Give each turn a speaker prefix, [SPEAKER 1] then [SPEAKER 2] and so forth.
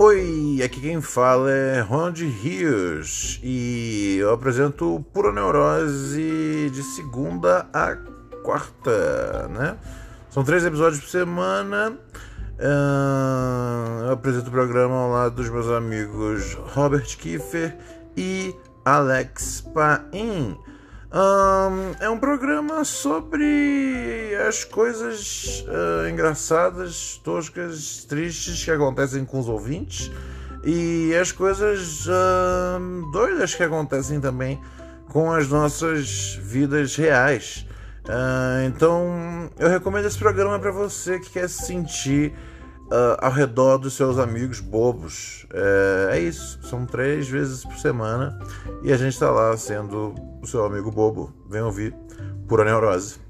[SPEAKER 1] Oi, aqui quem fala é Ronald Rios e eu apresento Pura Neurose de segunda a quarta, né? São três episódios por semana. eu apresento o programa ao lado dos meus amigos Robert Kiefer e Alex Paim. É um programa sobre as coisas uh, engraçadas, toscas, tristes que acontecem com os ouvintes e as coisas uh, doidas que acontecem também com as nossas vidas reais. Uh, então eu recomendo esse programa para você que quer se sentir uh, ao redor dos seus amigos bobos. É, é, isso, são três vezes por semana e a gente está lá sendo o seu amigo bobo. Vem ouvir Pura Neurose.